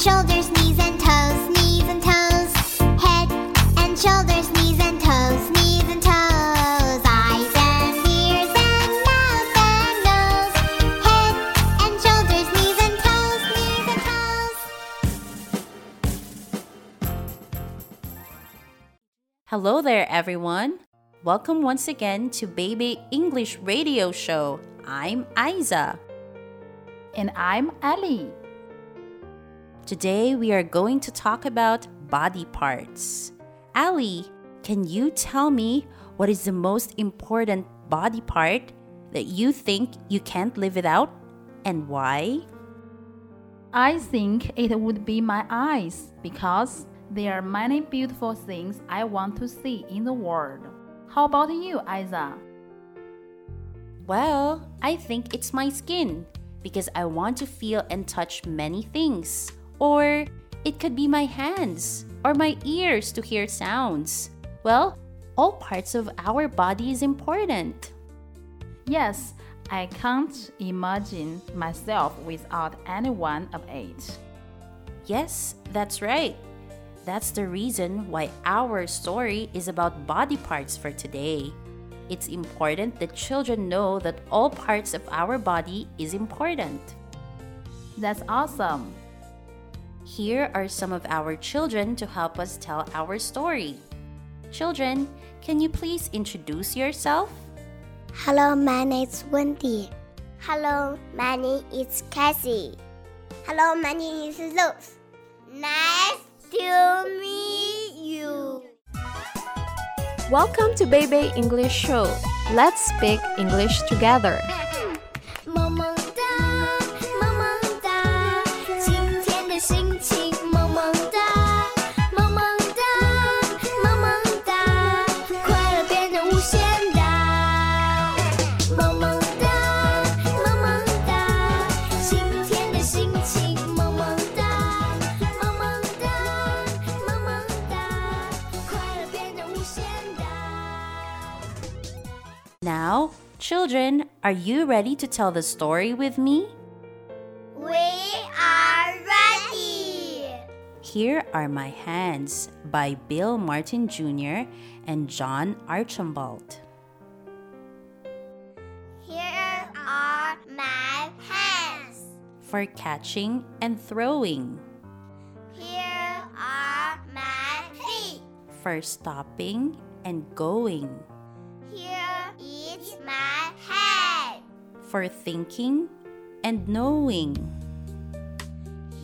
and shoulders, knees and toes, knees and toes. Head and shoulders, knees and toes, knees and toes. Eyes and ears and mouth and nose. Head and shoulders, knees and toes, knees and toes. Hello there, everyone. Welcome once again to Baby English Radio Show. I'm Aizza. And I'm Ali. Today we are going to talk about body parts. Ali, can you tell me what is the most important body part that you think you can't live without and why? I think it would be my eyes because there are many beautiful things I want to see in the world. How about you, Aizza? Well, I think it's my skin because I want to feel and touch many things. Or it could be my hands or my ears to hear sounds. Well, all parts of our body is important. Yes, I can't imagine myself without any one of it. Yes, that's right. That's the reason why our story is about body parts for today. It's important that children know that all parts of our body is important. That's awesome. Here are some of our children to help us tell our story. Children, can you please introduce yourself? Hello, my name is Wendy. Hello, my name is Cassie. Hello, my name is Rose. Nice to meet you. Welcome to Baby English Show. Let's speak English together. Now, children, are you ready to tell the story with me? We are ready. Here Are My Hands by Bill Martin Jr. and John Archambault. Here are my hands. For catching and throwing, Here are my feet. for stopping and going, for thinking and knowing,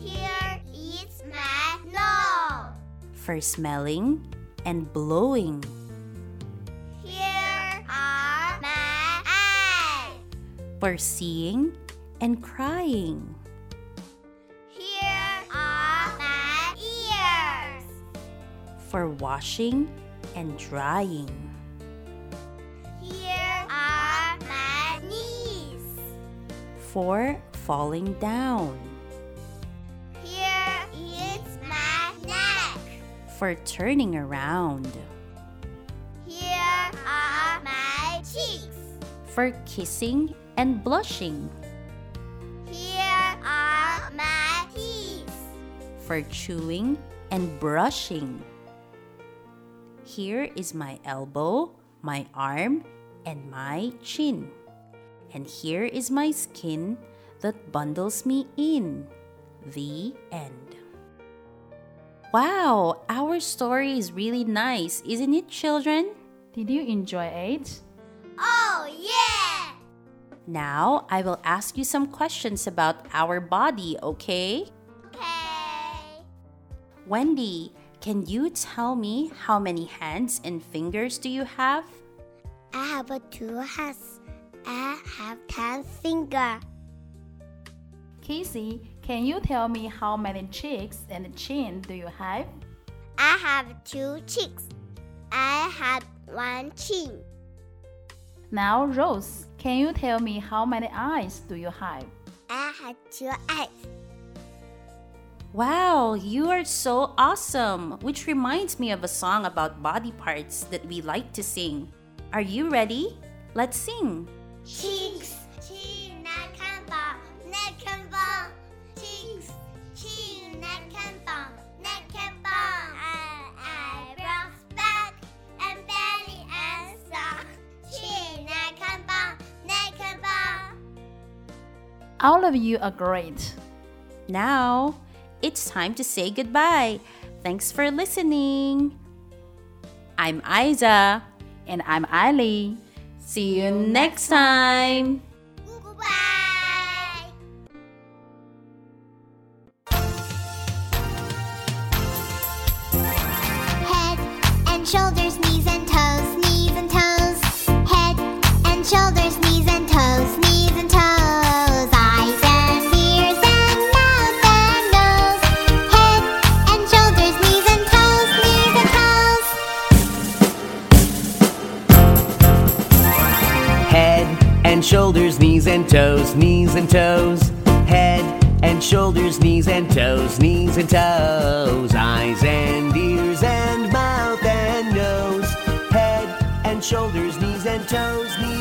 Here is my nose. for smelling and blowing, Here are my eyes. for seeing and crying, Here are my ears. for washing and drying, for falling down, Here is my neck. for turning around, Here are my cheeks. for kissing and blushing, Here are my teeth. for chewing and brushing. Here is my elbow, my arm, and my chin. And here is my skin that bundles me in. The end. Wow, our story is really nice, isn't it, children? Did you enjoy it? Oh, yeah! Now I will ask you some questions about our body, okay? Okay. Wendy, can you tell me how many hands and fingers do you have? I have two hands. I have ten fingers. Casey, can you tell me how many cheeks and chin do you have? I have two cheeks. I have one chin. Now, Rose, can you tell me how many eyes do you have? I have two eyes. Wow, you are so awesome! Which reminds me of a song about body parts that we like to sing. Are you ready? Let's sing. Chinks, Chinacamba, Nakamba, Chinks, Chinacamba, Nakamba. I eyebrows back and belly and sock. Chinacamba, Nakamba. All of you are great. Now it's time to say goodbye. Thanks for listening. I'm Aizza. And I'm Eileen. See you next time. Knees and toes, knees and toes. Head and shoulders, knees and toes, knees and toes. Eyes and ears and mouth and nose. Head and shoulders, knees and toes, knees.